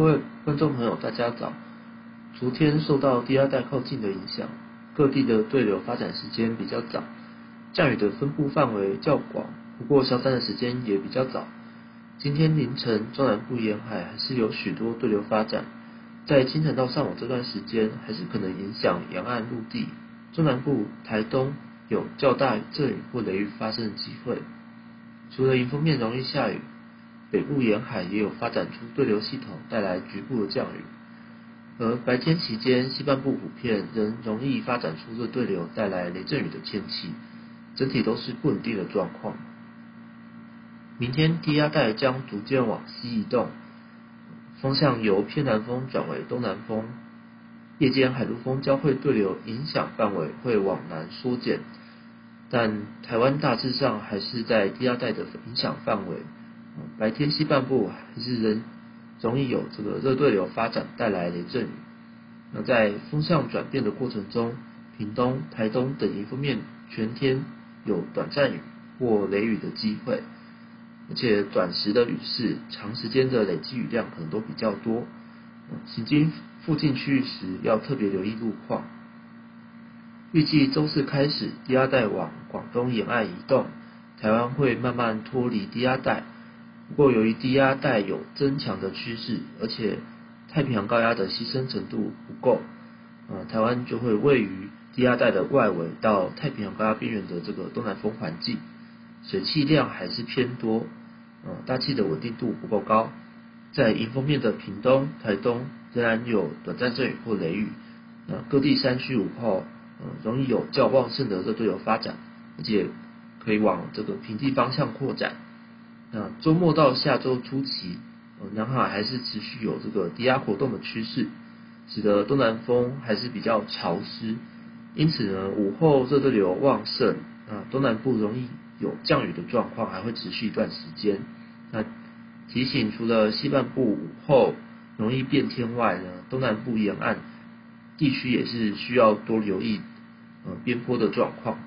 各位观众朋友，大家早。昨天受到低压带靠近的影响，各地的对流发展时间比较早，降雨的分布范围较广，不过消散的时间也比较早。今天凌晨，中南部沿海还是有许多对流发展，在清晨到上午这段时间，还是可能影响沿岸陆地。中南部、台东有较大阵雨或雷雨发生的机会。除了迎风面容易下雨，北部沿海也有发展出对流系统，带来局部的降雨。而白天期间，西半部普遍仍容易发展出热对流，带来雷阵雨的天气，整体都是不稳定的状况。明天低压带将逐渐往西移动，风向由偏南风转为东南风，夜间海陆风交汇对流影响范围会往南缩减，但台湾大致上还是在低压带的影响范围。白天西半部还是仍容易有这个热对流发展，带来雷阵雨。那在风向转变的过程中，屏东、台东等迎风面全天有短暂雨或雷雨的机会。而且短时的雨势，长时间的累积雨量可能都比较多。行经附近区域时，要特别留意路况。预计周四开始，低压带往广东沿岸移动，台湾会慢慢脱离低压带。不过，由于低压带有增强的趋势，而且太平洋高压的牺牲程度不够，呃，台湾就会位于低压带的外围到太平洋高压边缘的这个东南风环境，水汽量还是偏多。呃，大气的稳定度不够高，在迎风面的屏东、台东仍然有短暂阵雨或雷雨。呃，各地山区午后，呃，容易有较旺盛的热对流发展，而且可以往这个平地方向扩展。那周末到下周初期，呃，南海还是持续有这个低压活动的趋势，使得东南风还是比较潮湿。因此呢，午后热对流旺盛，啊，东南部容易。有降雨的状况还会持续一段时间。那提醒，除了西半部午后容易变天外呢，东南部沿岸地区也是需要多留意呃边坡的状况。